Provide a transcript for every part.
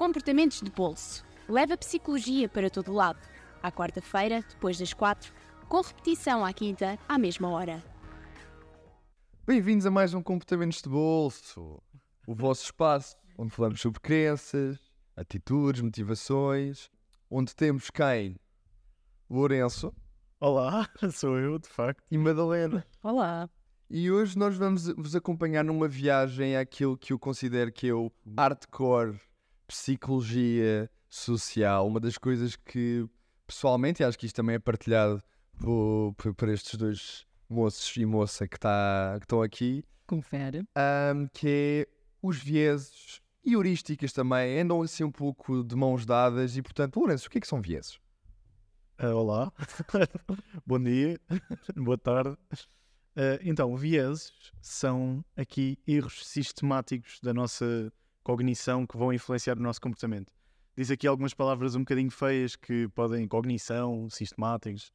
Comportamentos de bolso. Leva psicologia para todo lado. À quarta-feira, depois das quatro, com repetição à quinta, à mesma hora. Bem-vindos a mais um Comportamentos de Bolso, o vosso espaço onde falamos sobre crenças, atitudes, motivações, onde temos quem? Lourenço Olá, sou eu, de facto. e Madalena. Olá. E hoje nós vamos vos acompanhar numa viagem àquilo que eu considero que é o hardcore psicologia social, uma das coisas que pessoalmente, e acho que isto também é partilhado por, por, por estes dois moços e moça que, tá, que estão aqui, Confere. ahm, que é os vieses e heurísticas também, andam assim um pouco de mãos dadas e portanto, Lourenço, o que é que são vieses? Ah, olá, bom dia, boa tarde. Ah, então, vieses são aqui erros sistemáticos da nossa cognição que vão influenciar o nosso comportamento. Diz aqui algumas palavras um bocadinho feias que podem, cognição, sistemáticos,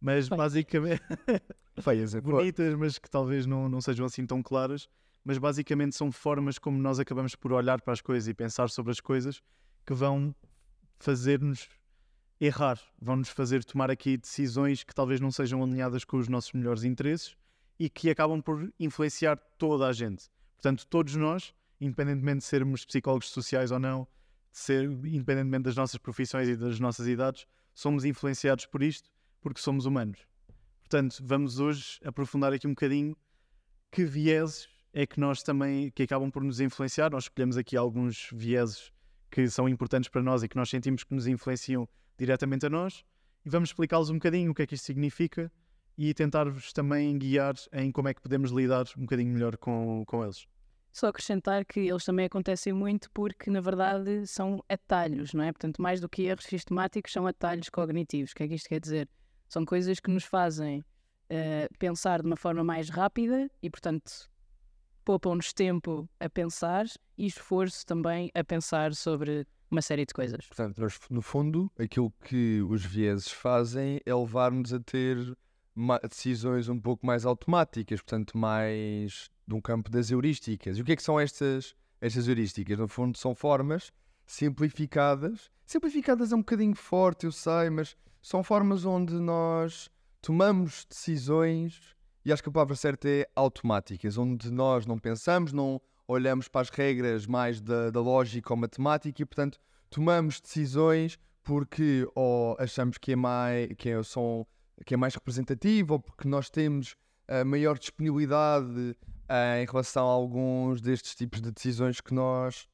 mas Bem. basicamente. Feias, é bonitas, mas que talvez não, não sejam assim tão claras. Mas basicamente são formas como nós acabamos por olhar para as coisas e pensar sobre as coisas que vão fazer-nos errar, vão nos fazer tomar aqui decisões que talvez não sejam alinhadas com os nossos melhores interesses e que acabam por influenciar toda a gente. Portanto, todos nós, independentemente de sermos psicólogos sociais ou não, ser, independentemente das nossas profissões e das nossas idades, somos influenciados por isto porque somos humanos. Portanto, vamos hoje aprofundar aqui um bocadinho que vieses é que nós também, que acabam por nos influenciar. Nós escolhemos aqui alguns vieses que são importantes para nós e que nós sentimos que nos influenciam diretamente a nós e vamos explicá-los um bocadinho o que é que isto significa e tentar-vos também guiar em como é que podemos lidar um bocadinho melhor com, com eles. Só acrescentar que eles também acontecem muito porque, na verdade, são atalhos, não é? Portanto, mais do que erros sistemáticos, são atalhos cognitivos. O que é que isto quer dizer? São coisas que nos fazem eh, pensar de uma forma mais rápida e, portanto, poupam-nos tempo a pensar e esforço também a pensar sobre uma série de coisas. Portanto, nós, no fundo, aquilo que os vieses fazem é levar-nos a ter decisões um pouco mais automáticas, portanto, mais de um campo das heurísticas. E o que é que são estas, estas heurísticas? No fundo, são formas simplificadas. Simplificadas é um bocadinho forte, eu sei, mas são formas onde nós tomamos decisões, e acho que a palavra certa é automáticas, onde nós não pensamos, não olhamos para as regras mais da, da lógica ou matemática e, portanto, tomamos decisões porque ou achamos que é mais, que é, são, que é mais representativo ou porque nós temos a maior disponibilidade em relação a alguns destes tipos de decisões que nós,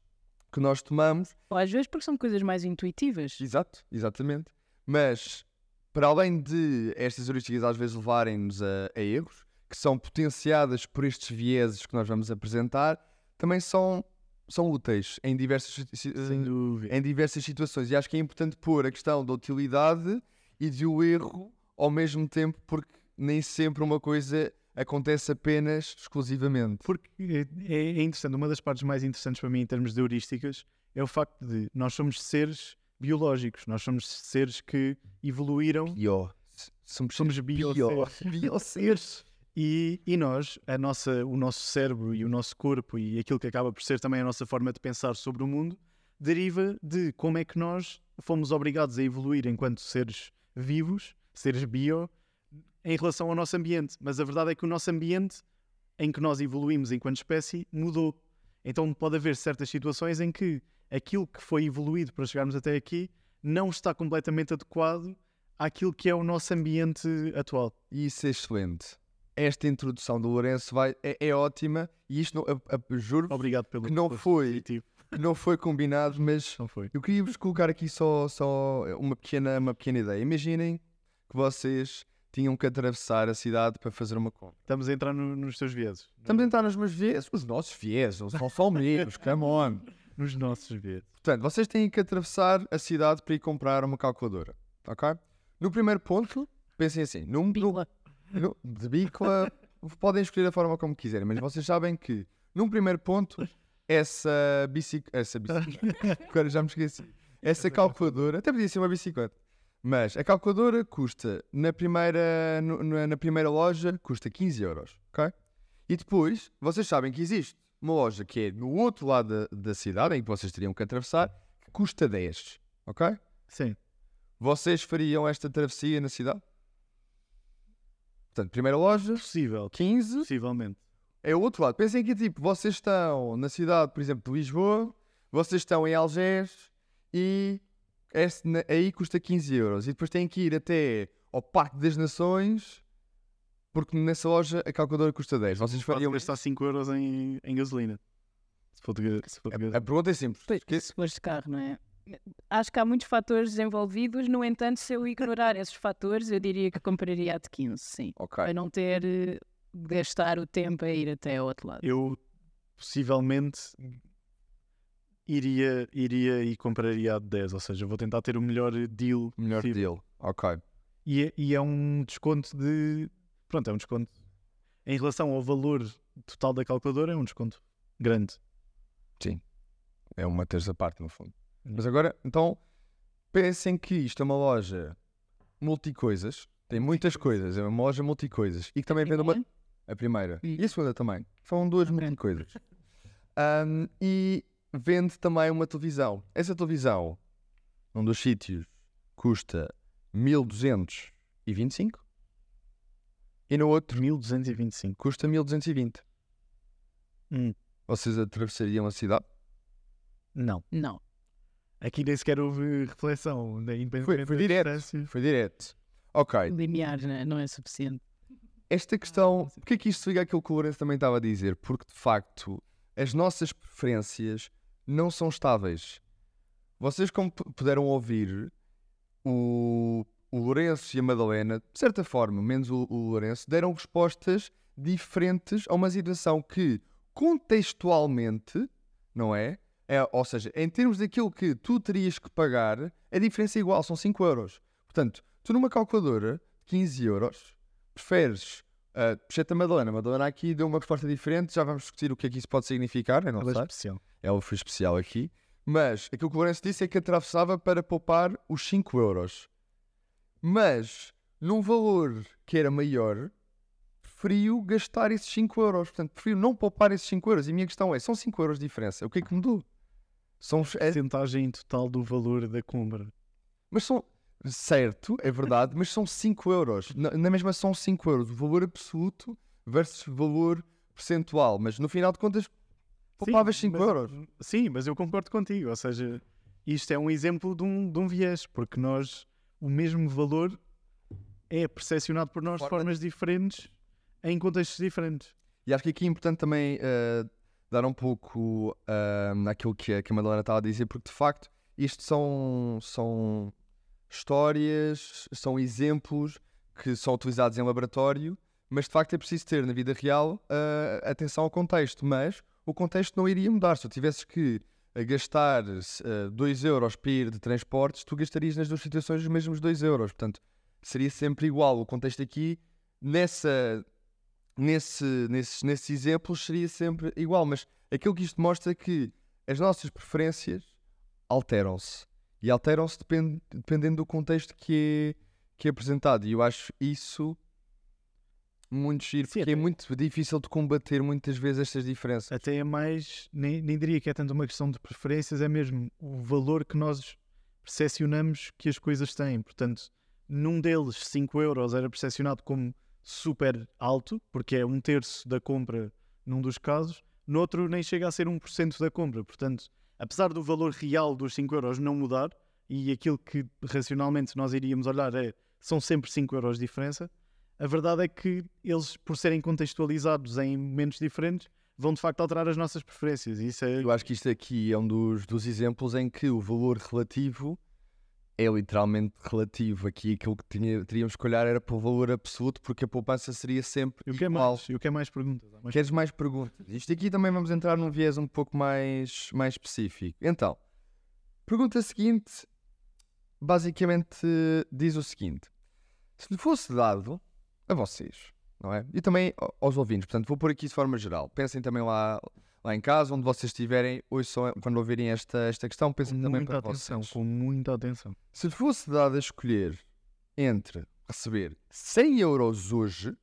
que nós tomamos. Ou às vezes porque são coisas mais intuitivas. Exato, exatamente. Mas, para além de estas heurísticas às vezes levarem-nos a, a erros, que são potenciadas por estes vieses que nós vamos apresentar, também são, são úteis em diversas, dúvida. em diversas situações. E acho que é importante pôr a questão da utilidade e de o erro ao mesmo tempo, porque nem sempre uma coisa acontece apenas exclusivamente. Porque é, é interessante, uma das partes mais interessantes para mim em termos de heurísticas é o facto de nós somos seres biológicos, nós somos seres que evoluíram, Pior. Somos, somos. Bioseres. E, e nós, a nossa, o nosso cérebro e o nosso corpo e aquilo que acaba por ser também a nossa forma de pensar sobre o mundo, deriva de como é que nós fomos obrigados a evoluir enquanto seres vivos, seres bio, em relação ao nosso ambiente. Mas a verdade é que o nosso ambiente em que nós evoluímos enquanto espécie mudou. Então pode haver certas situações em que aquilo que foi evoluído para chegarmos até aqui não está completamente adequado àquilo que é o nosso ambiente atual. Isso é excelente. Esta introdução do Lourenço vai, é, é ótima e isto, não, a- a- juro Obrigado pelo Que não foi. que não foi combinado, mas Não foi. eu queria vos colocar aqui só, só uma, pequena, uma pequena ideia. Imaginem que vocês tinham que atravessar a cidade para fazer uma compra. Estamos a entrar no- nos teus vieses. Estamos a entrar nos meus viés, os nossos são só meus, come on. Nos nossos vieses. Portanto, vocês têm que atravessar a cidade para ir comprar uma calculadora, ok? No primeiro ponto, pensem assim, no, Bicla. no- de bicla, podem escolher a forma como quiserem, mas vocês sabem que, num primeiro ponto, essa bicicleta, essa bicicleta, agora já me esqueci, essa calculadora, até podia ser uma bicicleta, mas a calculadora custa, na primeira, no- na, na primeira loja, custa 15 euros, ok? E depois, vocês sabem que existe uma loja que é no outro lado da, da cidade, em que vocês teriam que atravessar, que custa 10, ok? Sim. Vocês fariam esta travessia na cidade? Portanto, primeira loja, Possível. 15, Possivelmente. é o outro lado. Pensem que, tipo, vocês estão na cidade, por exemplo, de Lisboa, vocês estão em Algés e aí custa 15 euros. E depois têm que ir até ao Parque das Nações, porque nessa loja a calculadora custa 10. Vocês fariam gastar 5 euros em, em gasolina. Se for de, se for de A, a pergunta é simples. Se fores de carro, não é? Acho que há muitos fatores envolvidos, no entanto, se eu ignorar esses fatores, eu diria que compraria a de 15, sim. Ok. Para não ter eh, de gastar o tempo a ir até ao outro lado. Eu possivelmente iria, iria e compraria a de 10. Ou seja, vou tentar ter o melhor deal Melhor possível. deal. Ok. E é, e é um desconto de. Pronto, é um desconto. Em relação ao valor total da calculadora, é um desconto grande. É uma terça parte, no fundo. Hum. Mas agora, então, pensem que isto é uma loja multicoisas. Tem muitas coisas. É uma loja multicoisas. E que também vende uma... A primeira. E a segunda também. São duas multicoisas. Ahm, e vende também uma televisão. Essa televisão, num dos sítios, custa 1225 e no outro 1225. custa 1220. Hum, Vocês atravessariam a cidade? não. Não. Aqui nem sequer houve reflexão. né? Independentemente foi das direto. Foi direto. Ok. Limiar né, não é suficiente. Esta questão, porque é que isto liga àquilo que o Lourenço também estava a dizer? Porque de facto as nossas preferências não são estáveis. Vocês, como puderam ouvir, o, o Lourenço e a Madalena, de certa forma, menos o, o Lourenço, deram respostas diferentes a uma situação que contextualmente, não é? é? Ou seja, em termos daquilo que tu terias que pagar, a diferença é igual, são 5 euros. Portanto, tu numa calculadora de 15 euros, preferes uh, Peixeta Madalena. Madalena aqui deu uma resposta diferente, já vamos discutir o que é que isso pode significar, eu não Ela é especial. Ela foi especial aqui. Mas aquilo que o Lourenço disse é que atravessava para poupar os 5 euros. Mas, num valor que era maior, preferiu gastar esses 5 euros. Portanto, preferiu não poupar esses 5 euros. E a minha questão é, são 5 euros de diferença. O que é que mudou? São, é- Percentagem total do valor da compra. mas são... Certo, é verdade, mas são 5 euros. Na, na mesma são 5 euros. O valor absoluto versus valor percentual. Mas no final de contas, poupavas 5 mas- euros. Sim, mas eu concordo contigo. Ou seja, isto é um exemplo de um, de um viés, porque nós, o mesmo valor é percepcionado por nós de Forma- formas diferentes em contextos diferentes. E acho que aqui é importante também eh, dar um pouco uh, naquilo que a, que a Madalena estava a dizer, porque de facto isto são, são histórias, são exemplos que são utilizados em laboratório, mas de facto é preciso ter na vida real eh, atenção ao contexto. Mas o contexto não iria mudar. Se tu tivesses que eh, gastar 2 euros para ir de transportes, tu gastarias nas duas situações os mesmos 2 euros. Portanto, seria sempre igual. O contexto aqui, nessa, nesse, nesses, nesses exemplos seria sempre igual, mas aquilo que isto mostra é que as nossas preferências alteram-se e alteram-se depend, dependendo do contexto que é, que é apresentado. E eu acho isso muito giro, Sim, porque é muito difícil de combater muitas vezes estas diferenças. Até é mais, nem, nem diria que é tanto uma questão de preferências, é mesmo o valor que nós percepcionamos que as coisas têm. Portanto, num deles, 5 euros era percepcionado como super alto, porque é um terço da compra num dos casos, no outro nem chega a ser 1% da compra. Portanto, apesar do valor real dos 5 euros não mudar, e aquilo que racionalmente nós iríamos olhar é são sempre 5 euros de diferença, a verdade é que eles, por serem contextualizados em momentos diferentes, vão de facto alterar as nossas preferências. Isso é. Eu acho que isto aqui é um dos, dos exemplos em que o valor relativo é literalmente relativo. Aqui aquilo que tinha- teríamos que olhar era para o valor absoluto, porque a poupança seria sempre E o que é igual. mais? E o que é mais perguntas? Mais Queres mais perguntas? Isto aqui também vamos entrar num viés um pouco mais, mais específico. Então, pergunta seguinte, basicamente diz o seguinte: se lhe fosse dado a vocês, não é? E também aos ouvintes, portanto, vou pôr aqui de forma geral. Pensem também lá, lá em casa, onde vocês estiverem, ouçam, quando ouvirem esta, esta questão, com pensem também muita para atenção. vocês. Com muita atenção. Se fosse dado a escolher entre receber 100 euros hoje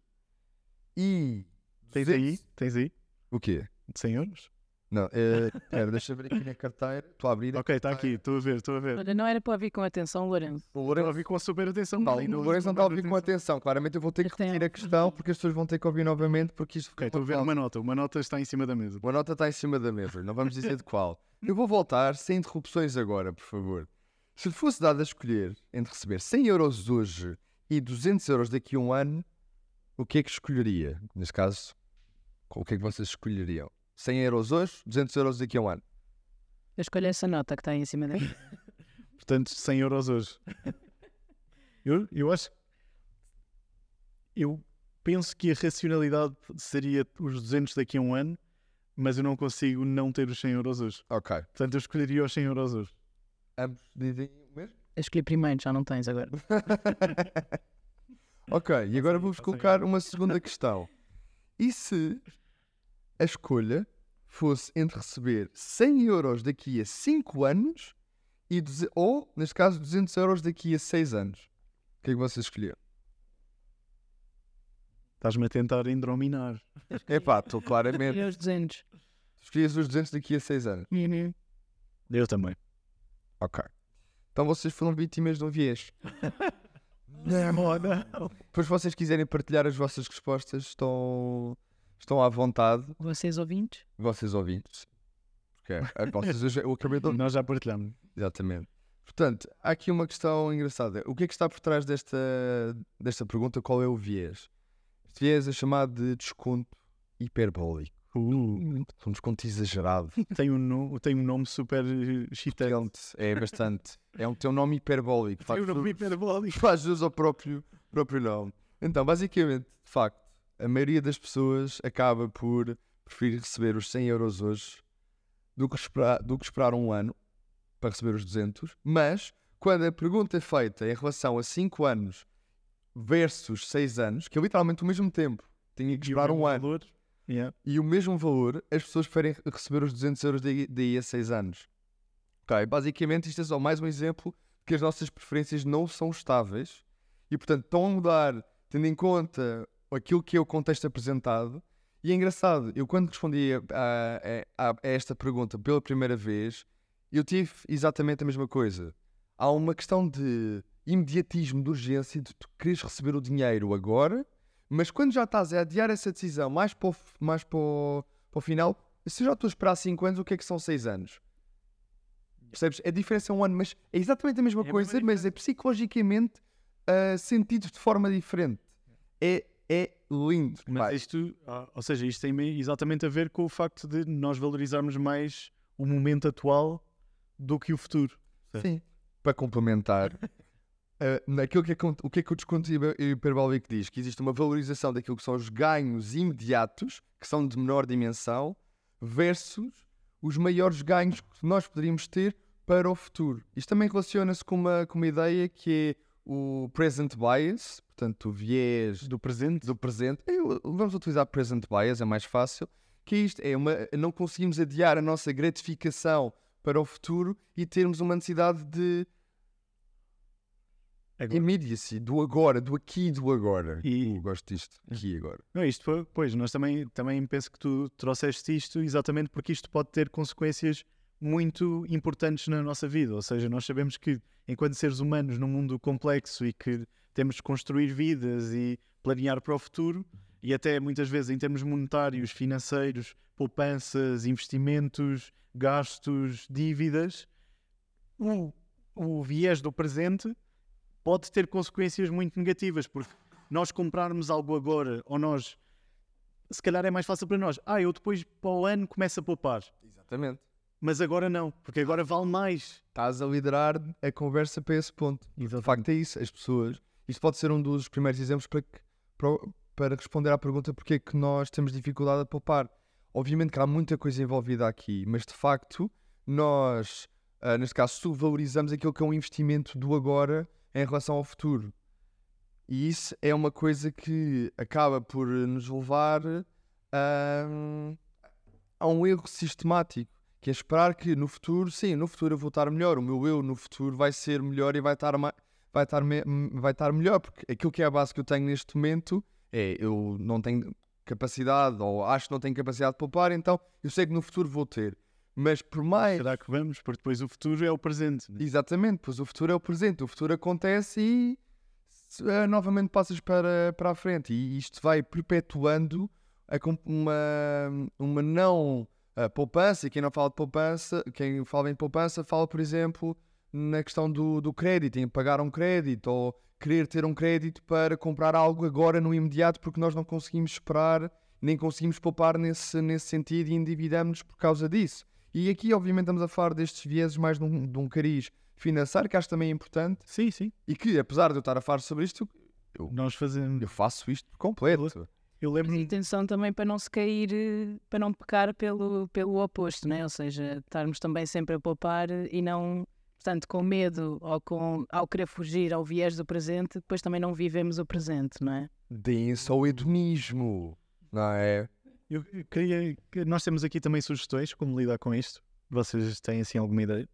e. Tens 200 aí? Tens aí? O quê? De 100 euros? Não, é, espera, deixa eu ver aqui na carteira. Estou a abrir. a Ok, está aqui, estou a ver, estou a ver. Olha, não era para ouvir com atenção, Lourenço. O Estou a Lourenço, ouvir com super atenção. não, o Lourenço não está a ouvir com atenção. Claramente eu vou ter que repetir a questão porque as pessoas vão ter que ouvir novamente porque isto Ok, estou a ver uma nota. Uma nota está em cima da mesa. Uma nota está em cima da mesa, não vamos dizer de qual. Eu vou voltar sem interrupções agora, por favor. Se lhe fosse dado a escolher entre receber 100 euros hoje e 200 euros daqui a um ano, o que é que escolheria? Neste caso, o que é que vocês escolheriam? 100 euros hoje, 200 euros daqui a um ano. Eu escolho essa nota que está aí em cima dele. Portanto, 100 euros hoje. eu, eu acho. Eu penso que a racionalidade seria os 200 daqui a um ano, mas eu não consigo não ter os 100 euros hoje. Ok. Portanto, eu escolheria os 100 euros hoje. Ambos dizem o mesmo? Eu escolhi primeiro, já não tens agora. ok, e agora vou-vos colocar uma segunda questão. E se a escolha fosse entre receber 100 euros daqui a 5 anos e, ou, neste caso, 200 euros daqui a 6 anos? O que é que vocês escolheram? Estás-me a tentar endrominar. Epá, estou claramente. Escolhi os 200. Escolhias os 200 daqui a 6 anos. Eu também. Ok. Então vocês foram vítimas de um viés. Não, não. Depois, se vocês quiserem partilhar as vossas respostas, estão, estão à vontade, Vocês ouvintes? vocês ouvintes. Porque a vocês, eu acabei de ouvir. Nós já partilhamos. Exatamente. Portanto, há aqui uma questão engraçada. O que é que está por trás desta, desta pergunta? Qual é o viés? Este viés é chamado de desconto hiperbólico. Um desconto exagerado. Tem um, no- tem um nome super eh, excitante. É bastante. É um, tem um nome hiperbólico. Tem um nome hiperbólico. faz jus ao próprio, próprio nome. Então, basicamente, de facto, a maioria das pessoas acaba por preferir receber os 100 euros hoje do que esperar, do que esperar um ano para receber os 200. Mas, quando a pergunta é feita em relação a 5 anos versus 6 anos, que é literalmente o mesmo tempo, tinha que esperar um ano valor. Yeah. e o mesmo valor, as pessoas preferem receber os 200 euros daí, daí a 6 anos. Ok, basicamente isto é só mais um exemplo de que as nossas preferências não são estáveis e, portanto, estão a mudar tendo em conta aquilo que é o contexto apresentado. E é engraçado, eu quando respondi a, a- a- esta pergunta pela primeira vez, eu tive exatamente a mesma coisa. Há uma questão de imediatismo, de urgência, de tu queres receber o dinheiro agora, mas quando já estás a adiar essa decisão mais para o, mais para o, para o final, se já estou a esperar 5 anos, o que é que são 6 anos? Percebes? A diferença é um ano, mas é exatamente a mesma É coisa, mas é psicologicamente ah, sentido de forma diferente. É, é lindo. Mas pá. isto, ah, ou seja, isto tem me- exatamente a ver com o facto de nós valorizarmos mais o momento atual do que o futuro. Sim. Para complementar, eh, naquilo que é, o que é que o desconto hiper- hiperbólico diz? Que existe uma valorização daquilo que são os ganhos imediatos, que são de menor dimensão, versus os maiores ganhos que nós poderíamos ter para o futuro. Isto também relaciona-se com uma, com uma ideia que é o present bias, portanto, o viés Do presente. do presente. Eu- vamos utilizar present bias, é mais fácil. Que é isto? É uma, não conseguimos adiar a nossa gratificação para o futuro e termos uma necessidade de Agora. immediacy, do agora, do aqui e do agora. E- Uh, gosto disto, aqui e agora. Não, isto foi, pois, nós também, também penso que tu trouxeste isto exatamente porque isto pode ter consequências muito importantes na nossa vida. Ou seja, nós sabemos que, enquanto seres humanos num mundo complexo e que temos de construir vidas e planear para o futuro, e até muitas vezes em termos monetários, financeiros, poupanças, investimentos, gastos, dívidas, o, o viés do presente pode ter consequências muito negativas, porque nós comprarmos algo agora ou nós se calhar é mais fácil para nós. Ah, eu depois para o ano começo a poupar. Exatamente. Mas agora não, porque agora vale mais. Estás a liderar a conversa para esse ponto. De facto, é isso. As pessoas. Isto pode ser um dos primeiros exemplos para, que- para, para responder à pergunta porque é que nós temos dificuldade a poupar. Obviamente que há muita coisa envolvida aqui, mas de facto, nós, ah, neste caso, subvalorizamos aquilo que é um investimento do agora em relação ao futuro. E isso é uma coisa que acaba por nos levar a, a um erro sistemático que é esperar que no futuro, sim, no futuro eu vou estar melhor, o meu eu no futuro vai ser melhor e vai estar, ma- vai estar, me- vai estar melhor, porque aquilo que é a base que eu tenho neste momento é eu não tenho, capacidade ou acho que não tenho capacidade de poupar, então eu sei que no futuro vou ter. Mas por mais. Será que vamos? Porque depois o futuro é o presente. né? Exatamente, pois o futuro é o presente, o futuro acontece e eh, novamente passas para, para a frente. E isto vai perpetuando uma, uma não eh, poupança. E quem não fala de poupança, quem fala em poupança, fala, por exemplo, na questão do, do crédito, em pagar um crédito ou querer ter um crédito para comprar algo agora no imediato porque nós não conseguimos esperar nem conseguimos poupar nesse, nesse sentido e endividamos-nos por causa disso. E aqui, obviamente, estamos a falar destes vieses mais de um, de um cariz financeiro, que acho também importante, Sim, sim. e que, apesar de eu estar a falar sobre isto, Nós fazemos. eu faço isto por completo. Eu Mas lembro-me. atenção também para não se cair, eh, para não pecar pelo, pelo oposto, né? ou seja, estarmos também sempre a poupar e não, portanto, com medo ou com, ao querer fugir ao viés do presente, depois também não vivemos o presente, não é? Deem só o hedonismo, não é? Eu queria. que- Nós temos aqui também sugestões como lidar com isto. Vocês têm assim alguma ideia?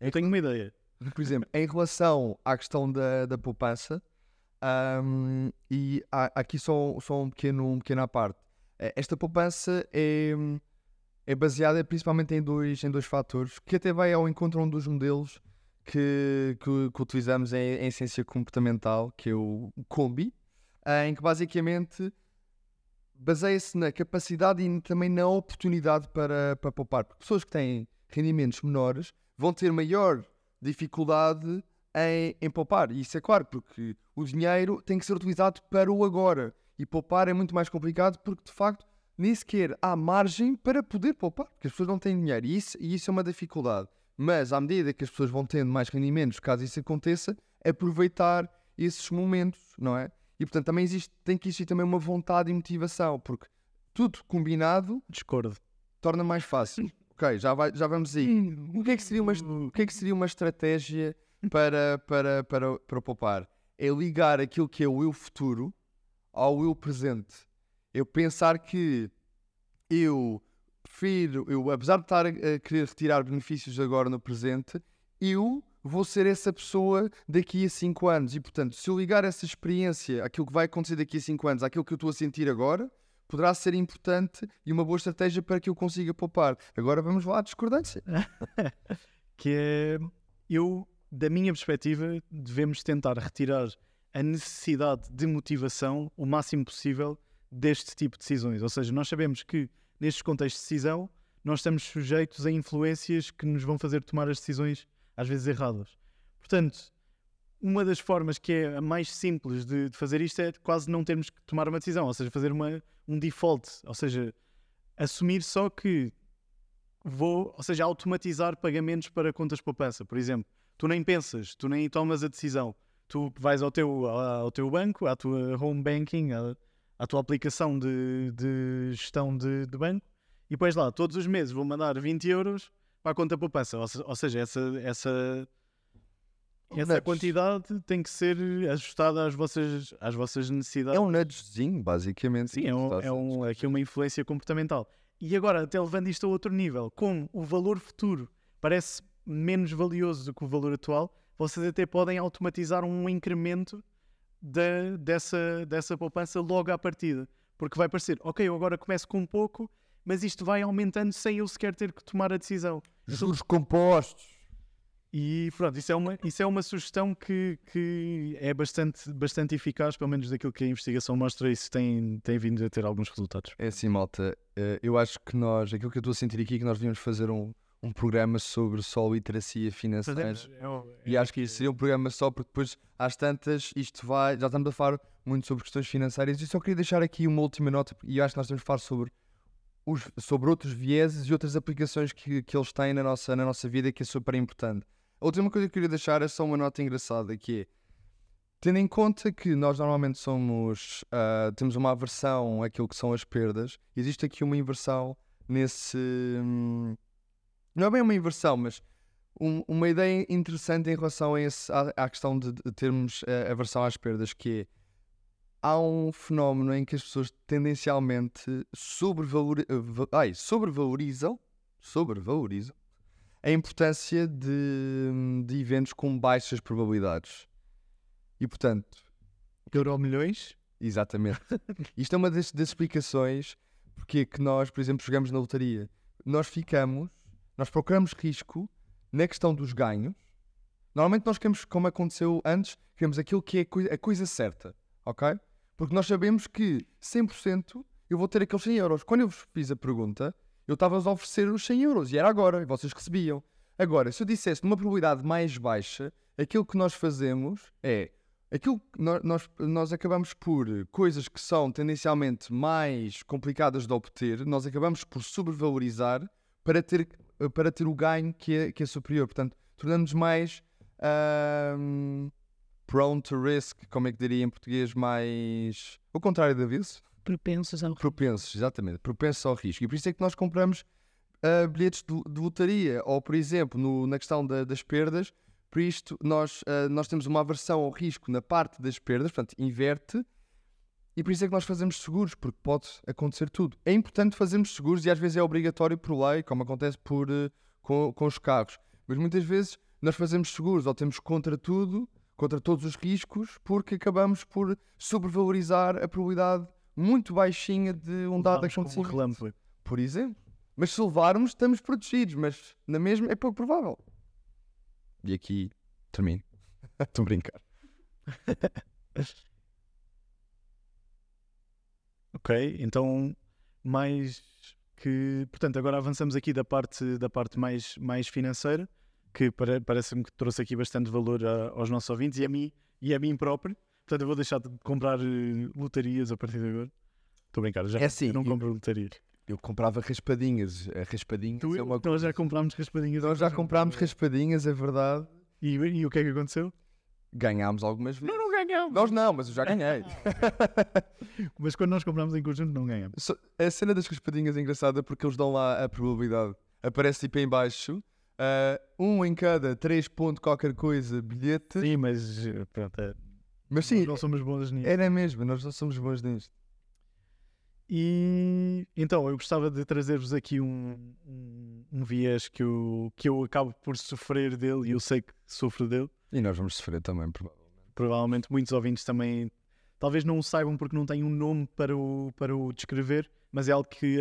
Eu tenho uma ideia. Por exemplo, em relação à questão da, da poupança, ahm, e há, aqui só, só um pequeno, um pequeno à parte. Eh, Esta poupança é, é baseada principalmente em dois, em dois fatores, que até vai ao encontro um dos modelos que, que, que utilizamos em, em ciência comportamental, que é o Combi, ah, em que basicamente baseia-se na capacidade e também na oportunidade para, para poupar. Porque pessoas que têm rendimentos menores vão ter maior dificuldade em, em poupar. E isso é claro, porque o dinheiro tem que ser utilizado para o agora. E poupar é muito mais complicado porque, de facto, nem sequer há margem para poder poupar, porque as pessoas não têm dinheiro. E isso, e isso é uma dificuldade. Mas, à medida que as pessoas vão tendo mais rendimentos, caso isso aconteça, aproveitar esses momentos, não é? E, portanto, também existe, tem que existir também uma vontade e motivação, porque tudo combinado Discordo. torna mais fácil. Ok, já, vai, já vamos aí. O que é que seria uma, o que é que seria uma estratégia para, para, para, para poupar? É ligar aquilo que é o eu futuro ao eu presente. Eu pensar que eu prefiro, eu, apesar de estar a, querer retirar benefícios agora no presente, eu vou ser essa pessoa daqui a 5 anos. E, portanto, se eu ligar essa experiência àquilo que vai acontecer daqui a 5 anos, àquilo que eu estou a sentir agora, poderá ser importante e uma boa estratégia para que eu consiga poupar. Agora vamos lá à discordância. que é eu, da minha perspectiva, devemos tentar retirar a necessidade de motivação o máximo possível deste tipo de decisões. Ou seja, nós sabemos que nestes contextos de decisão nós estamos sujeitos a influências que nos vão fazer tomar as decisões às vezes erradas. Portanto, uma das formas que é a mais simples de, de fazer isto é quase não termos que tomar uma decisão, ou seja, fazer uma, um default, ou seja, assumir só que vou, ou seja, automatizar pagamentos para contas poupança. Por exemplo, tu nem pensas, tu nem tomas a decisão. Tu vais ao teu, ao teu banco, à tua home banking, à, à tua aplicação de, de gestão de, de banco, e depois lá, todos os meses vou mandar 20 euros para a conta poupança. Ou, ou seja, essa, essa, essa Nudge. quantidade tem que ser ajustada às vossas, às vossas necessidades. É um nudgezinho, basicamente. Sim, é, um, é um- aqui uma influência comportamental. E agora, até levando isto a outro nível, como o valor futuro parece menos valioso do que o valor atual, vocês até podem automatizar um incremento da- dessa, dessa poupança logo à partida. Porque vai parecer, ok, eu agora começo com um pouco, mas isto vai aumentando sem eu sequer ter que tomar a decisão. Juros compostos. E pronto, isso é uma, isso é uma sugestão que, que é bastante, bastante eficaz, pelo menos daquilo que a investigação mostra, isso tem, tem vindo a ter alguns resultados. É assim, malta. eh, Eu acho que nós, aquilo que eu estou a sentir aqui, é que nós devíamos fazer um, um programa sobre só literacia financeira. é E acho que isso seria um programa só, porque depois, às tantas, isto vai. Já estamos a falar muito sobre questões financeiras. E só queria deixar aqui uma última nota, e acho que nós temos que falar sobre, os, sobre outros vieses e outras aplicações que, que eles têm na nossa, na nossa vida, que é super importante. A última coisa que eu queria deixar é só uma nota engraçada, que é. Tendo em conta que nós normalmente somos. ah, temos uma aversão àquilo que são as perdas, existe aqui uma inversão nesse. hum, não é bem uma inversão, mas um- uma ideia interessante em relação a esse, à, à questão de, de termos eh, aversão às perdas, que é há um fenómeno em que as pessoas tendencialmente sobrevalori- eh, ai, sobrevalorizam, sobrevalorizam a importância de, de eventos com baixas probabilidades. E portanto, Euro milhões? Exatamente. Isto é uma das, das explicações porque é que nós, por exemplo, jogamos na lotaria. Nós ficamos, nós procuramos risco na questão dos ganhos. Normalmente nós queremos, como aconteceu antes, queremos aquilo que é a coi- a coisa certa, ok? Porque nós sabemos que 100% eu vou ter aqueles 100 euros. Quando eu vos fiz a pergunta, eu estava-vos a oferecer os 100 euros e era agora, e vocês recebiam. Agora, se eu dissesse numa probabilidade mais baixa, aquilo que nós fazemos é aquilo que nó- nós, nós acabamos por coisas que são tendencialmente mais complicadas de obter, nós acabamos por sobrevalorizar para ter, para ter o ganho que é, que é superior. Portanto, tornamos mais ahm, prone to risk, como é que diria em português, mais. O contrário da vez? Propensos ao Propensos, exatamente, propensos ao risco. E por isso é que nós compramos ah, bilhetes de, de lotaria. Ou, por exemplo, no- na questão da- das perdas, por isto nós, ah, nós temos uma aversão ao risco na parte das perdas, portanto, inverte. E por isso é que nós fazemos seguros, porque pode acontecer tudo. É importante fazermos seguros e às vezes é obrigatório por lei, como acontece por, eh, com, com os carros. Mas muitas vezes nós fazemos seguros ou temos contra tudo, contra todos os riscos, porque acabamos por sobrevalorizar a probabilidade muito baixinha de um dado um relâmpago. Por exemplo. Mas se levarmos, estamos protegidos, mas na mesma é pouco provável. E aqui termino. Estou a brincar. Ok, então mais que. Portanto, agora avançamos aqui da parte, da parte mais, mais financeira, que pare- parece-me que trouxe aqui bastante valor a- aos nossos ouvintes e a mim, e a mim próprio. Portanto, eu vou deixar de comprar eh, lotarias a partir de agora. Estou a brincar, já É assim, eu não eu- compro lotarias. Eu comprava raspadinhas. A raspadinhas Tu, é uma nós já comprámos raspadinhas. Nós já então comprámos raspadinhas, é verdade. E, e o que é que aconteceu? Ganhámos algumas vezes. Ganhamos. Nós não, mas eu já ganhei. Mas quando nós comprámos em conjunto, não ganhamos. Só- A cena das raspadinhas é engraçada porque eles dão lá a probabilidade. Aparece tipo em baixo. ah, um em cada 3 ponto qualquer coisa bilhete. Sim, mas eh, pronto, é, Mas sim, nós não somos bons nisso. era mesmo. Nós não somos bons nisto. E então eu gostava de trazer-vos aqui um, um, um viés que eu, que eu acabo por sofrer dele e eu sei que sofro dele. E nós vamos sofrer também, provavelmente. Provavelmente muitos ouvintes também talvez não o saibam porque não têm um nome para o, para o descrever, mas é algo que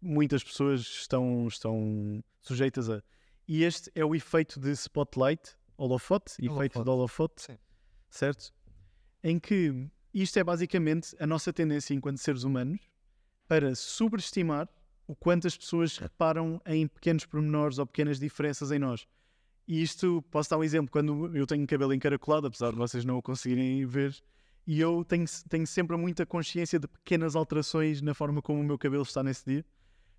muitas pessoas estão, estão sujeitas a. E este é o efeito de spotlight, holofote, efeito de holofote, Sim. certo? Em que isto é basicamente a nossa tendência enquanto seres humanos para sobreestimar o quanto as pessoas reparam em pequenos pormenores ou pequenas diferenças em nós. E isto, posso dar um exemplo, quando eu tenho cabelo encaracolado, apesar de vocês não o conseguirem ver, e eu tenho, tenho sempre muita consciência de pequenas alterações na forma como o meu cabelo está nesse dia.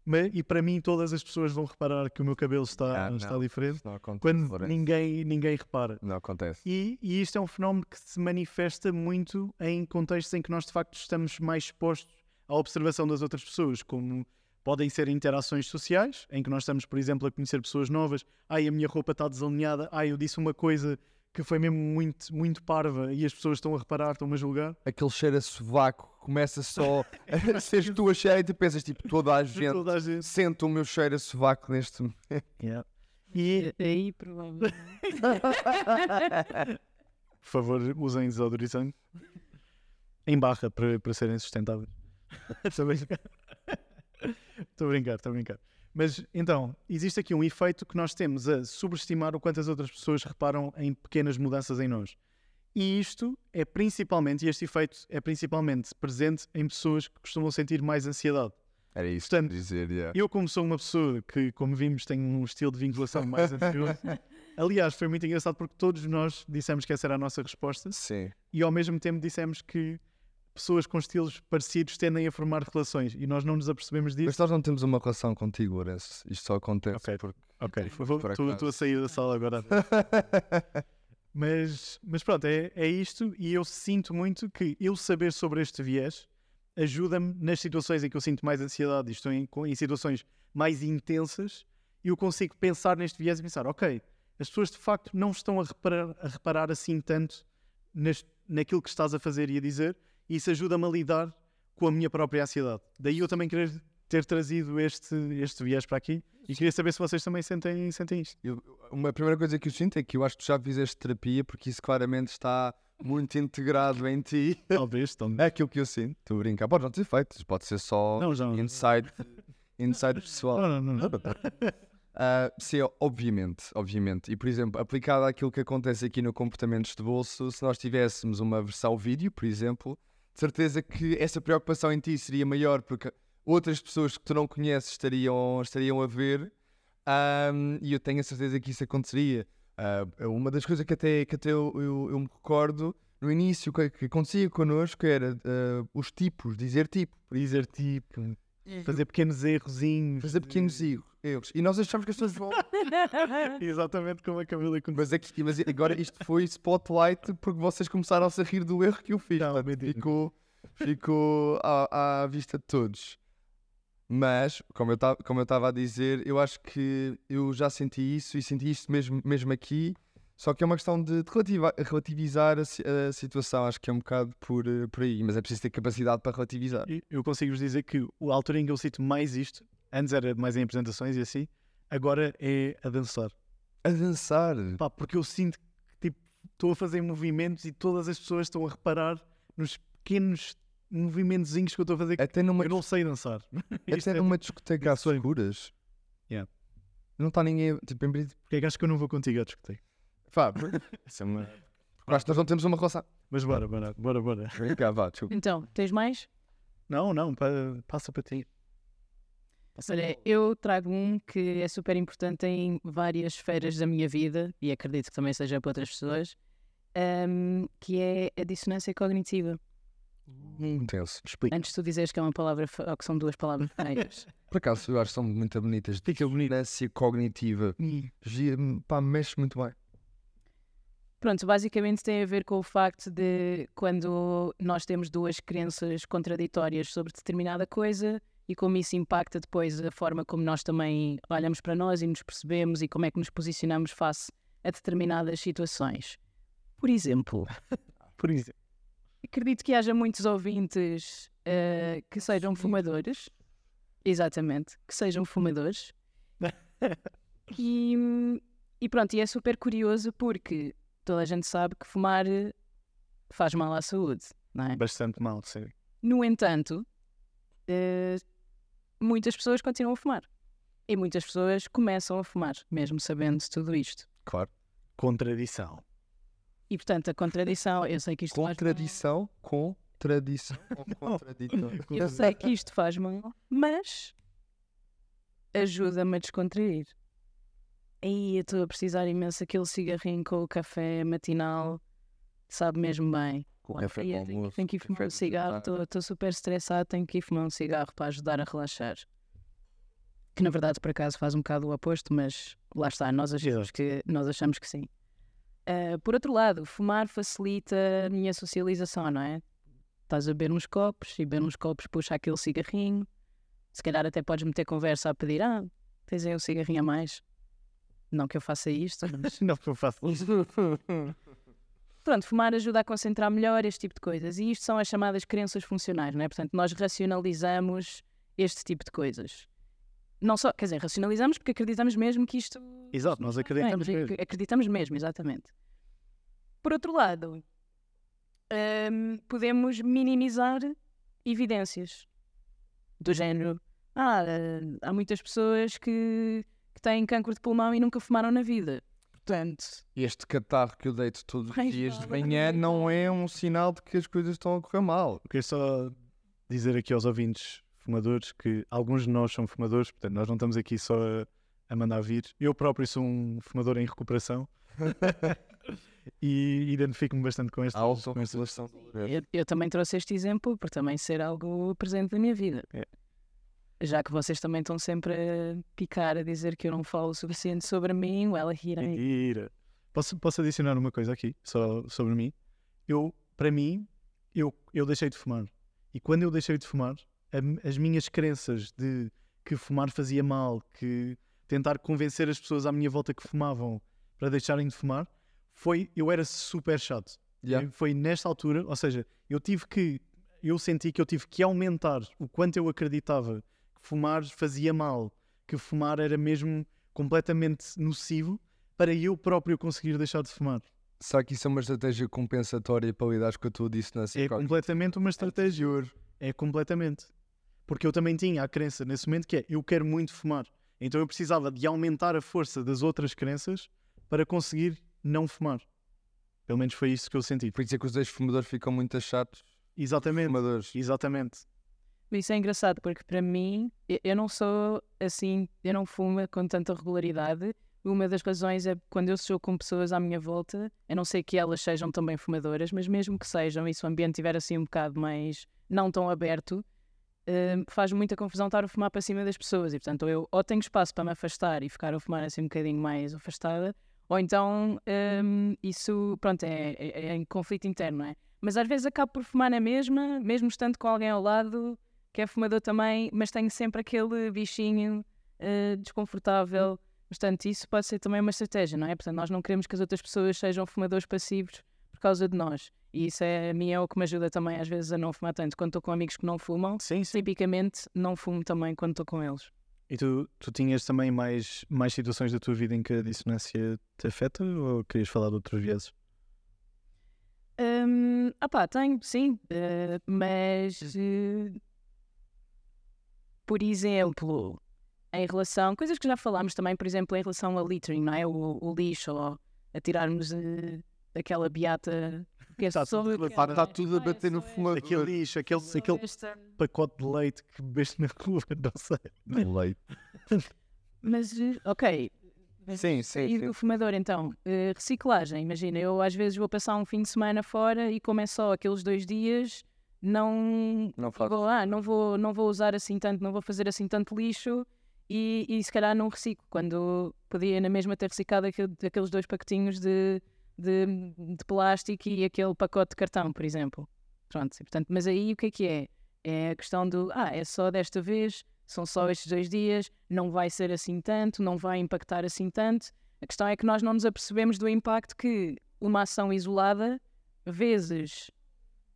Mas, e para mim, todas as pessoas vão reparar que o meu cabelo está, Ah, está diferente, não acontece. quando Lourenço. ninguém, ninguém repara. Não acontece. E, e isto é um fenómeno que se manifesta muito em contextos em que nós de facto estamos mais expostos à observação das outras pessoas, como podem ser interações sociais, em que nós estamos, por exemplo, a conhecer pessoas novas. Ai, a minha roupa está desalinhada. Ai, eu disse uma coisa que foi mesmo muito, muito parva e as pessoas estão a reparar, estão-me a julgar. Aquele cheiro a sovaco começa só a seres tu a cheirar e tu pensas tipo, toda a gente Toda a gente. sente o meu cheiro a sovaco neste momento. E, Aí, provavelmente. por favor, usem desodorizante em barra para, para serem sustentáveis. Estou a brincar. Estou a brincar. Mas então, existe aqui um efeito que nós temos a sobreestimar o quanto as outras pessoas reparam em pequenas mudanças em nós. E isto é principalmente, e este efeito é principalmente presente em pessoas que costumam sentir mais ansiedade. Era isso Portanto, que eu dizer, yeah. Eu, como sou uma pessoa que, como vimos, tem um estilo de vinculação mais ansioso, aliás, foi muito engraçado porque todos nós dissemos que essa era a nossa resposta Sim. e ao mesmo tempo dissemos que pessoas com estilos parecidos tendem a formar relações e nós não nos apercebemos Mas disso. nós não temos uma relação contigo, Lourenço. Isto só acontece Ok. porque... Ok, estou estou a sair da sala agora. Mas, mas pronto, é, é isto e eu sinto muito que eu saber sobre este viés ajuda-me nas situações em que eu sinto mais ansiedade e estou em, em situações mais intensas e eu consigo pensar neste viés e pensar, ok, as pessoas de facto não estão a reparar, a reparar assim tanto nas- naquilo que estás a fazer e a dizer e isso ajuda-me a lidar com a minha própria ansiedade. Daí eu também querer ter trazido este, este viés para aqui e queria saber se vocês também sentem, sentem isto. Eu- uma primeira coisa que eu sinto é que eu acho que tu já fizeste terapia porque isso claramente está muito integrado em ti. Talvez, talvez. É aquilo que eu sinto. Estou a brincar. Pode não ter feito, pode ser só Não, já. inside, inside pessoal. Não, não, não. não. Ah, sim, obviamente, obviamente. E, por exemplo, aplicado àquilo que acontece aqui no comportamentos de bolso, se nós tivéssemos uma versão vídeo, por exemplo, de certeza que essa preocupação em ti seria maior, porque outras pessoas que tu não conheces estariam, estariam a ver, Ahm, e eu tenho a certeza que isso aconteceria. Ah, uma das coisas que até, que até eu, eu, eu me recordo, no início, que, que acontecia connosco era ah, os tipos, dizer tipo. Dizer tipo, fazer pequenos errozinhos. Fazer pequenos erros. erros. E nós achamos que as pessoas vão Exatamente como a Camila aconteceu. Mas, é que, mas agora isto foi spotlight porque vocês começaram a se rir do erro que eu fiz. Não, mentira. ficou ficou à, à vista de todos. Mas, como eu ta- como eu estava a dizer, eu acho que eu já senti isso e senti isso mesmo, mesmo aqui. Só que é uma questão de, de relativa- relativizar a, a situação. Acho que é um bocado por, eh, por aí. Mas é preciso ter capacidade para relativizar. Eu consigo-vos dizer que a altura em que eu sinto mais isto, antes era mais em apresentações e assim, agora é a dançar. A dançar. Pá, porque eu sinto que tipo, estou a fazer movimentos e todas as pessoas estão a reparar nos pequenos movimentozinhos que eu estou a fazer. Até numa, Eu não sei dançar. Até é- numa discoteca às é- escuras. Yeah. Não está ninguém. Tipo, em Porque é que acho que eu não vou contigo à discoteca? Pá, isso é uma. Porque acho que nós não temos uma relação. Mas bora, bora, bora, bora. Vem cá, vá, desculpa. Então, tens mais? Não, não, pa- passa para ti. Olha, eu trago um que é super importante em várias esferas da minha vida e acredito que também seja para outras pessoas, ahm, que é a dissonância cognitiva. Intenso. Explica. Antes de tu dizeres que é uma palavra fe- ou que são duas palavras feias. Por acaso, eu acho que são muito bonitas. Fica bonito. Dissonância cognitiva. Gira- Pá, mexe muito bem. Pronto, basicamente tem a ver com o facto de quando nós temos duas crenças contraditórias sobre determinada coisa e como isso impacta depois a forma como nós também olhamos para nós e nos percebemos e como é que nos posicionamos face a determinadas situações. Por exemplo, Por exemplo. acredito que haja muitos ouvintes eh, que sejam fumadores. Exatamente, que sejam fumadores. e, e pronto, e é super curioso porque toda a gente sabe que fumar eh, faz mal à saúde, não é? Bastante mal, sim. No entanto, eh, muitas pessoas continuam a fumar. E muitas pessoas começam a fumar, mesmo sabendo tudo isto. Claro. Contradição. E portanto, a contradição, eu sei que isto faz mal. Contradição com tradição. ou contraditório. Eu sei que isto faz mal, mas ajuda-me a descontrair. Aí eu estou a precisar imenso aquele cigarrinho com o café matinal, sabe mesmo bem. Com café tenho, almoço, tenho que ir fumar um cigarro, estou super estressado, tenho que ir fumar um cigarro para ajudar a relaxar. Que na verdade por acaso faz um bocado o oposto, mas lá está, nós achamos que, nós achamos que sim. Ah, por outro lado, fumar facilita a minha socialização, não é? Estás a beber uns copos e beber uns copos puxa aquele cigarrinho. Se calhar até podes meter conversa a pedir, ah, tens aí um cigarrinho a mais. Não que eu faça isto, mas Não, eu faço Pronto, fumar ajuda a concentrar melhor este tipo de coisas. E isto são as chamadas crenças funcionais, não é? Portanto, nós racionalizamos este tipo de coisas. Não só, quer dizer, racionalizamos porque acreditamos mesmo que isto. Exato, nós acreditamos ac- mesmo. Acreditamos mesmo, exatamente. Por outro lado, hum, podemos minimizar evidências do género. Ah, eh, há muitas pessoas que, que têm cancro de pulmão e nunca fumaram na vida. Portanto, Este catarro que eu deito todos os dias de manhã não é um sinal de que as coisas estão a correr mal. Quero só dizer aqui aos ouvintes fumadores que alguns de nós são fumadores, portanto, nós não estamos aqui só a, a mandar vir. Eu próprio sou um fumador em recuperação e identifico-me bastante com este. Há com autorregulação. Eu, eu também trouxe este exemplo por também ser algo presente na minha vida. É. Já que vocês também estão sempre a picar, a dizer que eu não falo o suficiente sobre mim, well, here I Mentira. Posso, posso adicionar uma coisa aqui, só sobre mim? Eu, para mim, eu, eu deixei de fumar. E quando eu deixei de fumar, a- as minhas crenças de que fumar fazia mal, que tentar convencer as pessoas à minha volta que fumavam para deixarem de fumar, foi, eu era super chato. Yeah. Foi nesta altura, ou seja, eu tive que, eu senti que eu tive que aumentar o quanto eu acreditava fumar fazia mal, que fumar era mesmo completamente nocivo para eu próprio conseguir deixar de fumar. Será que isso é uma estratégia compensatória para lidar com a tua dissonância? É completamente uma estratégia. É completamente. Porque eu também tinha a crença nesse momento que é eu quero muito fumar. Então eu precisava de aumentar a força das outras crenças para conseguir não fumar. Pelo menos foi isso que eu senti. Por isso é que os ex-fumadores ficam muito chatos. Exatamente. Fumadores. Exatamente. Isso é engraçado porque para mim, eu- não sou assim, eu não fumo com tanta regularidade. Uma das razões é quando eu sou com pessoas à minha volta, a não sei que elas sejam também fumadoras, mas mesmo que sejam, e se o ambiente estiver assim um bocado mais não tão aberto, hum, faz muita confusão estar a fumar para cima das pessoas. E portanto, eu ou tenho espaço para me afastar e ficar a fumar assim um bocadinho mais afastada, ou então hum, isso, pronto, é, é- é em conflito interno, não é? Mas às vezes acabo por fumar na mesma, mesmo estando com alguém ao lado que é fumador também, mas tenho sempre aquele bichinho eh, desconfortável. Portanto, isso pode ser também uma estratégia, não é? Portanto, nós não queremos que as outras pessoas sejam fumadores passivos por causa de nós. E isso é, a mim é o que me ajuda também às vezes a não fumar tanto. Quando estou com amigos que não fumam, Sim, sim. tipicamente não fumo também quando estou com eles. E tu, tu tinhas também mais, mais situações da tua vida em que a dissonância te afeta ou querias falar de outros vezes? Ah pá, tenho, sim, eh, mas eh, por exemplo, em relação, coisas que já falámos também, por exemplo, em relação ao littering, não é? O, o lixo, ou a tirarmos eh, aquela beata que é Tá só tudo Está tudo a é bater no fumador. Aquele lixo, aquele, aquele esta. pacote de leite que bebeste na rua, não sei. Leite. Mas, eh, ok. Sim, sim, E do fumador, então, eh, reciclagem. Imagina, eu às vezes vou passar um fim de semana fora e como é só aqueles dois dias, não, Não vou, ah, não vou, não vou usar assim tanto, não vou fazer assim tanto lixo e, e se calhar não reciclo, quando podia na mesma ter reciclado aquele- aqueles dois pacotinhos de, de, de plástico e aquele pacote de cartão, por exemplo. Pronto, e, portanto, mas aí o que é que é? É a questão do, ah, é só desta vez, são só estes dois dias, não vai ser assim tanto, não vai impactar assim tanto. A questão é que nós não nos apercebemos do impacto que uma ação isolada, vezes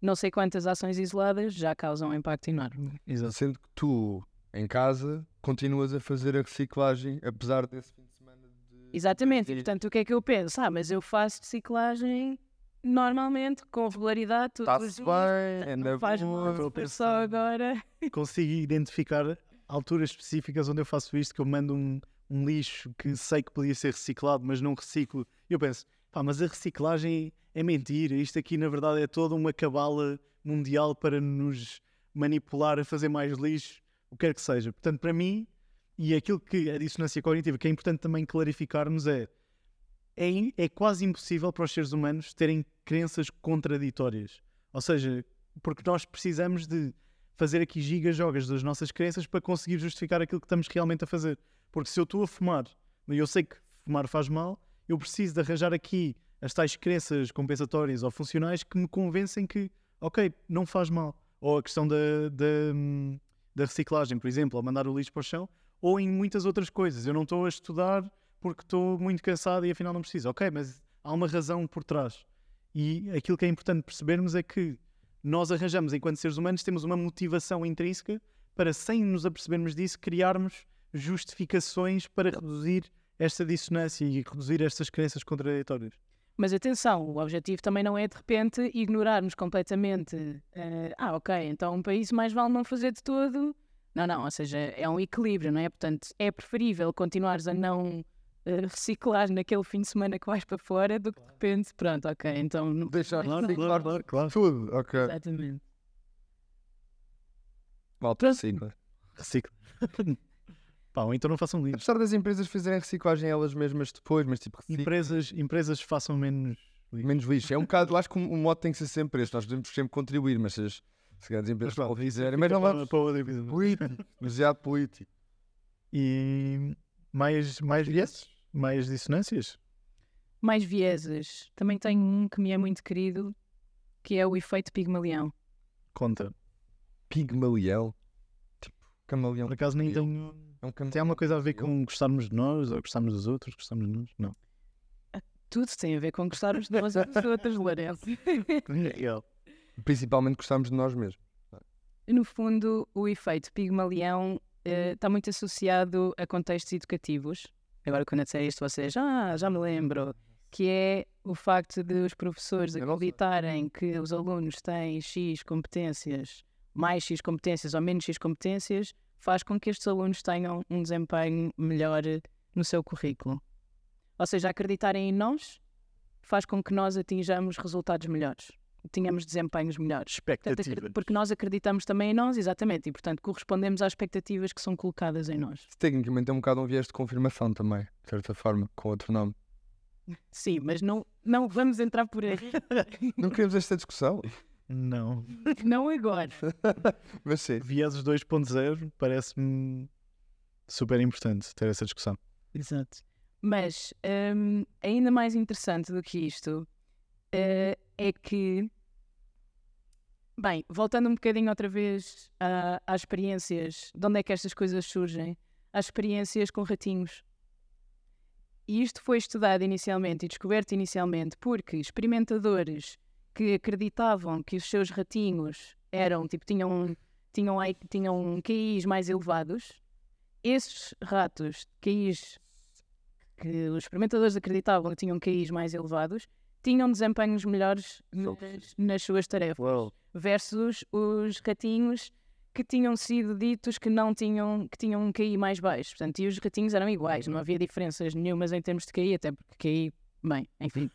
não sei quantas ações isoladas, já causam um impacto enorme. Exato. Sendo que tu, em casa, continuas a fazer a reciclagem, apesar desse fim de semana de. Exatamente, e portanto o que é que eu penso? Ah, mas eu faço reciclagem normalmente, com regularidade, todos os Está-se dias. bem, é Não na faz mal, só agora. Consigo identificar alturas específicas onde eu faço isto, que eu mando um, um lixo que sei que podia ser reciclado, mas não reciclo. E eu penso, pá, mas a reciclagem é mentira. Isto aqui, na verdade, é toda uma cabala mundial para nos manipular a fazer mais lixo, o que quer que seja. Portanto, para mim, e aquilo que a dissonância cognitiva, que é importante também clarificarmos, é, é, é quase impossível para os seres humanos terem crenças contraditórias. Ou seja, porque nós precisamos de fazer aqui gigas-jogas das nossas crenças para conseguir justificar aquilo que estamos realmente a fazer. Porque se eu estou a fumar, e eu sei que fumar faz mal, eu preciso de arranjar aqui as tais crenças compensatórias ou funcionais que me convencem que, ok, não faz mal. Ou a questão da, da, da reciclagem, por exemplo, ou mandar o lixo para o chão, ou em muitas outras coisas. Eu não estou a estudar porque estou muito cansado e afinal não preciso. Ok, mas há uma razão por trás. E aquilo que é importante percebermos é que nós arranjamos, enquanto seres humanos, temos uma motivação intrínseca para, sem nos apercebermos disso, criarmos justificações para reduzir esta dissonância e reduzir estas crenças contraditórias. Mas atenção, o objetivo também não é de repente ignorarmos completamente. eh, ah, ok, então um país mais vale não fazer de todo. Não, não, ou seja, é um equilíbrio, não é? Portanto, é preferível continuares a não eh, reciclar naquele fim de semana que vais para fora do que de repente, pronto, ok, então. não- Deixar Claro, reciclar claro, claro. tudo. Ok. Exatamente. Malta, recicla. Recicla. Pá, ou então não façam lixo. Apesar das empresas fazerem reciclagem elas mesmas depois, mas tipo, Empresas, empresas façam menos lixo. menos lixo. É um bocado, eu acho que o o modo tem que ser sempre este. Nós podemos sempre contribuir, mas se as, se as empresas não fizerem, mas não vamos. Para outro episódio. Político, demasiado político. E mais, mais vieses? Mais dissonâncias? Mais vieses. Também tenho um que me é muito querido, que é o efeito Pigmalião. Conta. Pigmalião. Camaleão. Por acaso nem tenho. É um camaleão. Tem alguma coisa a ver com gostarmos de nós ou gostarmos dos outros? Gostarmos de nós? Não. Tudo tem a ver com gostarmos de nós e dos outros, Lourenço. Real. Principalmente gostamos de nós mesmos. No fundo, o efeito Pigmalião eh, está muito associado a contextos educativos. Agora, quando eu disser isto, vocês, ah, já me lembro. que é o facto de os professores sei. acreditarem que os alunos têm X competências, mais X competências ou menos X competências, faz com que estes alunos tenham um desempenho melhor no seu currículo. Ou seja, acreditarem em nós faz com que nós atinjamos resultados melhores, tenhamos desempenhos melhores. Portanto, Expectativas. porque nós acreditamos também em nós, exatamente, e portanto correspondemos às expectativas que são colocadas em nós. Tecnicamente é um bocado um viés de confirmação também, de certa forma, com outro nome. Sim, mas não, não vamos entrar por aí. Não queremos esta discussão, Não. não agora. sim. Vieses 2.0 parece-me super importante ter essa discussão. Exato. Mas hum, ainda mais interessante do que isto eh, é que, bem, voltando um bocadinho outra vez a- às experiências, de onde é que estas coisas surgem? Às experiências com ratinhos. E isto foi estudado inicialmente e descoberto inicialmente porque experimentadores que acreditavam que os seus ratinhos eram, tipo, tinham, tinham, tinham QIs mais elevados, esses ratos, QIs que os experimentadores acreditavam que tinham QIs mais elevados, tinham desempenhos melhores nas, nas suas tarefas, Uau. versus os ratinhos que tinham sido ditos que não tinham, que tinham um QI mais baixo. Portanto, e os ratinhos eram iguais, não havia diferenças nenhumas em termos de QI, até porque QI, bem, enfim.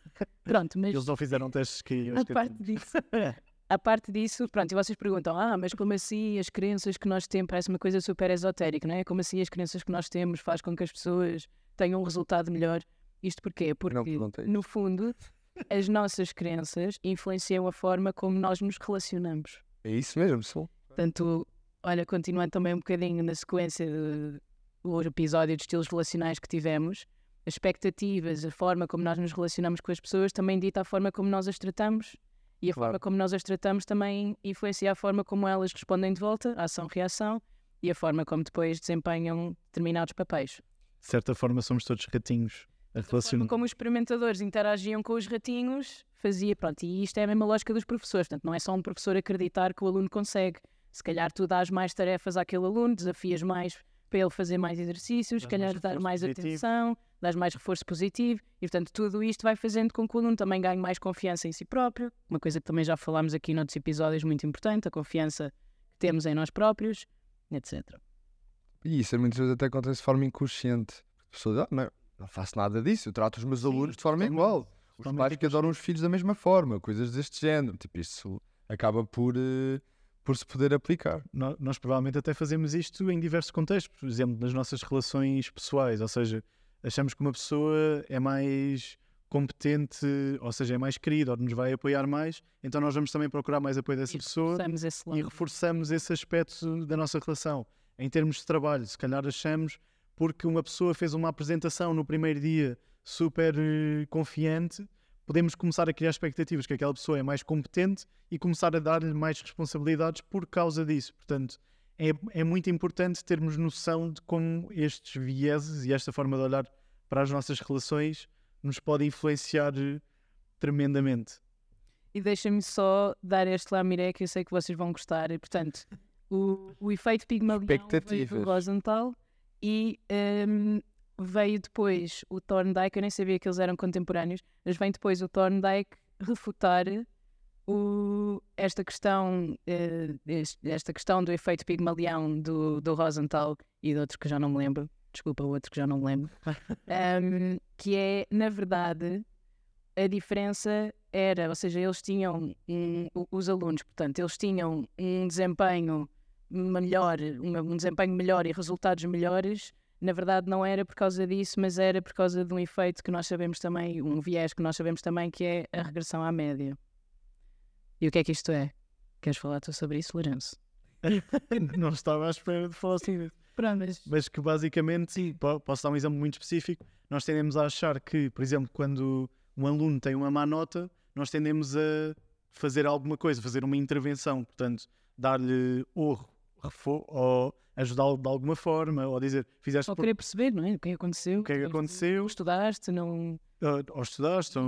Pronto, mas Eles não fizeram testes que a parte disso, a parte disso, pronto, e vocês perguntam, ah, mas como assim as crenças que nós temos, parece uma coisa super esotérica, não é? Como assim as crenças que nós temos faz com que as pessoas tenham um resultado melhor? Isto porquê? Porque, no fundo, as nossas crenças influenciam a forma como nós nos relacionamos. É isso mesmo, sim. Portanto, olha, continuando também um bocadinho na sequência do, do episódio de estilos relacionais que tivemos, as expectativas, a forma como nós nos relacionamos com as pessoas também dita a forma como nós as tratamos e a Claro. forma como nós as tratamos também influencia a forma como elas respondem de volta, ação-reação e a forma como depois desempenham determinados papéis. De certa forma, somos todos ratinhos a relacionar. como os experimentadores interagiam com os ratinhos fazia, pronto, e isto é a mesma lógica dos professores, portanto não é só um professor acreditar que o aluno consegue, se calhar tu dás mais tarefas àquele aluno, desafias mais para ele fazer mais exercícios, se calhar mais dar mais positivo. atenção, dás mais reforço positivo e portanto tudo isto vai fazendo com que o aluno também ganhe mais confiança em si próprio, uma coisa que também já falámos aqui noutros episódios muito importante, a confiança que temos em nós próprios, etc. E isso muitas vezes até acontece de forma inconsciente. A pessoa diz, ah, não, não faço nada disso, eu trato os meus alunos de forma igual. Os Totalmente pais que adoram os filhos da mesma forma, coisas deste género. Tipo, isso acaba por, eh, por se poder aplicar. nó- nós provavelmente até fazemos isto em diversos contextos, por exemplo, nas nossas relações pessoais, ou seja, achamos que uma pessoa é mais competente, ou seja, é mais querida, ou nos vai apoiar mais, então nós vamos também procurar mais apoio dessa E pessoa reforçamos e reforçamos esse aspecto da nossa relação. Em termos de trabalho, se calhar achamos porque uma pessoa fez uma apresentação no primeiro dia super eh, confiante, podemos começar a criar expectativas que aquela pessoa é mais competente e começar a dar-lhe mais responsabilidades por causa disso. Portanto, é, é muito importante termos noção de como estes vieses e esta forma de olhar para as nossas relações nos pode influenciar eh, tremendamente. E deixa-me só dar este lá, Miré, que eu sei que vocês vão gostar. E, portanto, o, o efeito Pigmalion veio do Rosenthal e hum, veio depois o Thorndike, eu nem sabia que eles eram contemporâneos, mas vem depois o Thorndike refutar o, esta, questão, eh, esta questão do efeito Pigmalion do, do Rosenthal e de outro que já não me lembro. Desculpa, o outro que já não me lembro. Hum, que é, na verdade, a diferença era, ou seja, eles tinham, um, os alunos, portanto, eles tinham um desempenho melhor, um, um desempenho melhor e resultados melhores. Na verdade, não era por causa disso, mas era por causa de um efeito que nós sabemos também, um viés que nós sabemos também, que é a regressão à média. E o que é que isto é? Queres falar tu sobre isso, Lourenço? Não estava à espera de falar assim. Pronto, mas mas que basicamente, sim, po- posso dar um exemplo muito específico. Nós tendemos a achar que, por exemplo, quando um aluno tem uma má nota, nós tendemos a fazer alguma coisa, fazer uma intervenção, portanto, dar-lhe ou, ou ajudá-lo de alguma forma, ou dizer, fizeste por- querer perceber, não é? O que é que aconteceu? o que é que aconteceu, Estudaste, não. Ou, ou estudaste, ou,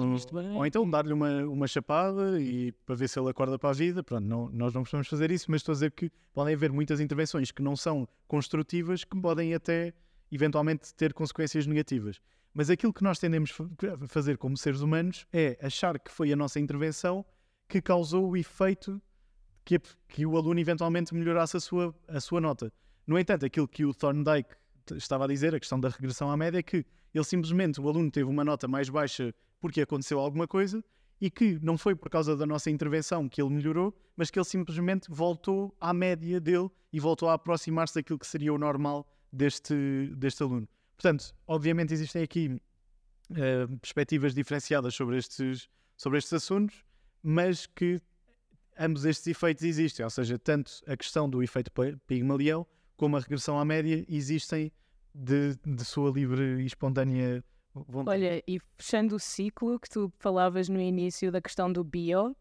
ou então dar-lhe uma, uma chapada e para ver se ele acorda para a vida. Pronto, não, nós não costumamos fazer isso, mas estou a dizer que podem haver muitas intervenções que não são construtivas, que podem até eventualmente ter consequências negativas. Mas aquilo que nós tendemos a fazer como seres humanos é achar que foi a nossa intervenção que causou o efeito que, que o aluno eventualmente melhorasse a sua, a sua nota. No entanto, aquilo que o Thorndike estava a dizer, a questão da regressão à média, é que ele simplesmente, o aluno teve uma nota mais baixa porque aconteceu alguma coisa e que não foi por causa da nossa intervenção que ele melhorou, mas que ele simplesmente voltou à média dele e voltou a aproximar-se daquilo que seria o normal deste, deste aluno. Portanto, obviamente existem aqui eh, perspectivas diferenciadas sobre estes, sobre estes assuntos, mas que ambos estes efeitos existem, ou seja, tanto a questão do efeito Pi- Pigmalião como a regressão à média existem de, de sua livre e espontânea vontade. Olha, e fechando o ciclo que tu falavas no início da questão do bio,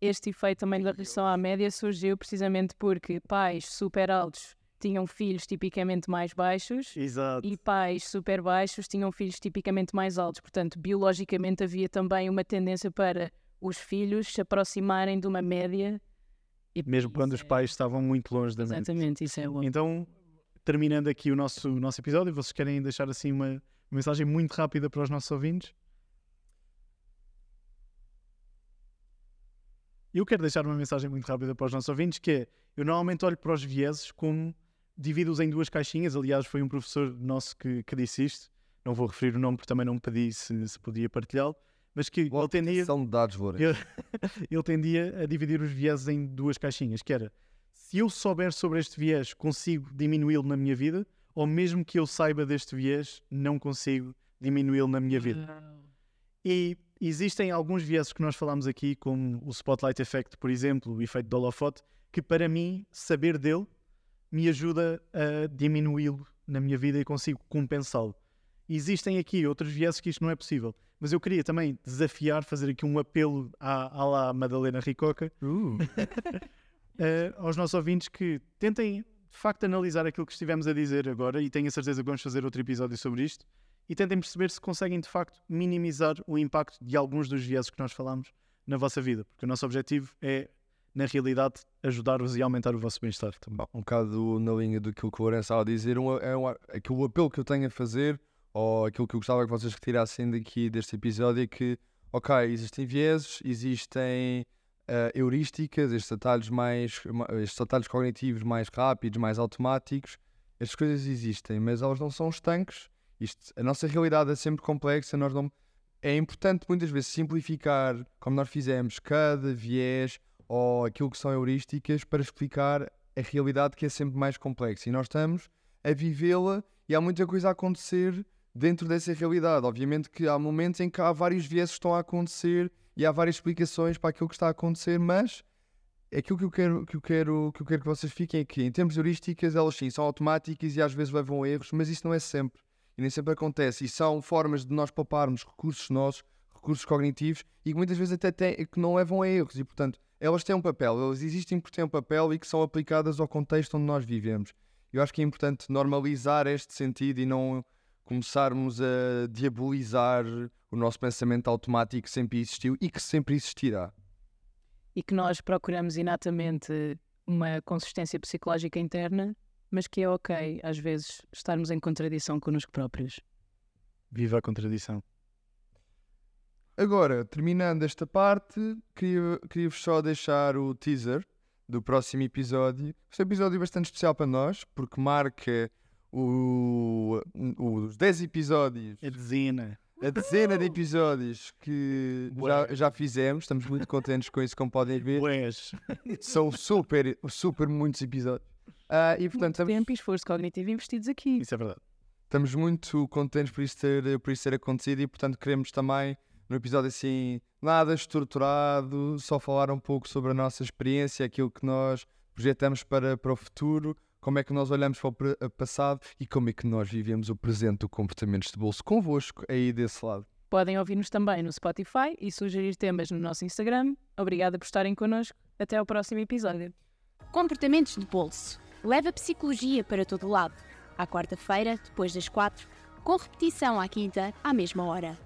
este efeito também da regressão à média surgiu precisamente porque pais super altos tinham filhos tipicamente mais baixos Exato. e pais super baixos tinham filhos tipicamente mais altos. Portanto, biologicamente havia também uma tendência para os filhos se aproximarem de uma média. E Mesmo quando os é- pais estavam muito longe da média. Exatamente, isso é bom. Então, terminando aqui o nosso, o nosso episódio, vocês querem deixar assim uma, uma mensagem muito rápida para os nossos ouvintes? Eu quero deixar uma mensagem muito rápida para os nossos ouvintes, que é, eu normalmente olho para os vieses como divido-os em duas caixinhas, aliás foi um professor nosso que, que disse isto, não vou referir o nome porque também não me pedi se, se podia partilhá-lo, mas que ele tendia, São dados. Eu- ele tendia a dividir os vieses em duas caixinhas, que era se eu souber sobre este viés, consigo diminuí-lo na minha vida, ou mesmo que eu saiba deste viés, não consigo diminuí-lo na minha vida. E existem alguns vieses que nós falamos aqui, como o Spotlight Effect, por exemplo, o efeito de holofote, que para mim, saber dele me ajuda a diminuí-lo na minha vida e consigo compensá-lo. Existem aqui outros vieses que isto não é possível. Mas eu queria também desafiar, fazer aqui um apelo à, à lá Madalena Ricoca, Uh, eh, aos nossos ouvintes que tentem de facto analisar aquilo que estivemos a dizer agora e tenho a certeza que vamos fazer outro episódio sobre isto e tentem perceber se conseguem de facto minimizar o impacto de alguns dos vieses que nós falamos na vossa vida, porque o nosso objetivo é, na realidade, ajudar-vos e aumentar o vosso bem-estar um bocado na linha do que o Lourenço estava a dizer, um, é um, aquele apelo que eu tenho a fazer, ou aquilo que eu gostava que vocês retirassem daqui deste episódio, é que, ok, existem vieses, existem eh, heurísticas, estes atalhos mais, ma- estes atalhos cognitivos mais rápidos, mais automáticos, estas coisas existem, mas elas não são estanques. Isto, a nossa realidade é sempre complexa, nós não... É importante muitas vezes simplificar, como nós fizemos, cada viés ou aquilo que são heurísticas para explicar a realidade que é sempre mais complexa. E nós estamos a vivê-la e há muita coisa a acontecer dentro dessa realidade. Obviamente que há momentos em que há vários viés que estão a acontecer e há várias explicações para aquilo que está a acontecer, mas aquilo que eu quero que, eu quero, que, eu quero que vocês fiquem aqui, em termos heurísticas, elas sim são automáticas e às vezes levam a erros, mas isso não é sempre. E nem sempre acontece. E são formas de nós pouparmos recursos nossos, recursos cognitivos, e que muitas vezes até têm, que não levam a erros. E, portanto, elas têm um papel, elas existem porque têm um papel e que são aplicadas ao contexto onde nós vivemos. Eu acho que é importante normalizar este sentido e não começarmos a diabolizar o nosso pensamento automático que sempre existiu e que sempre existirá. e que nós procuramos inatamente uma consistência psicológica interna, mas que é ok, às vezes, estarmos em contradição connosco próprios. Viva a contradição. Agora, terminando esta parte, queria- queria-vos só deixar o teaser do próximo episódio. Este é um episódio bastante especial para nós, porque marca o- os 10 episódios, A dezena. a dezena de episódios que já, já fizemos. Estamos muito contentes com isso, como podem ver. Ués. São super, super muitos episódios. Ah, e portanto, Muito estamos, tempo e esforço cognitivo investidos aqui. Isso é verdade. estamos muito contentes por isso, ter, por isso ter acontecido e portanto queremos também num episódio assim nada estruturado, só falar um pouco sobre a nossa experiência, aquilo que nós projetamos para, para o futuro, como é que nós olhamos para o pre- passado e como é que nós vivemos o presente do comportamentos de bolso convosco aí desse lado. Podem ouvir-nos também no Spotify e sugerir temas no nosso Instagram. Obrigada por estarem connosco. Até ao próximo episódio. Comportamentos de bolso. Leva a psicologia para todo lado. À quarta-feira, depois das quatro, com repetição à quinta, à mesma hora.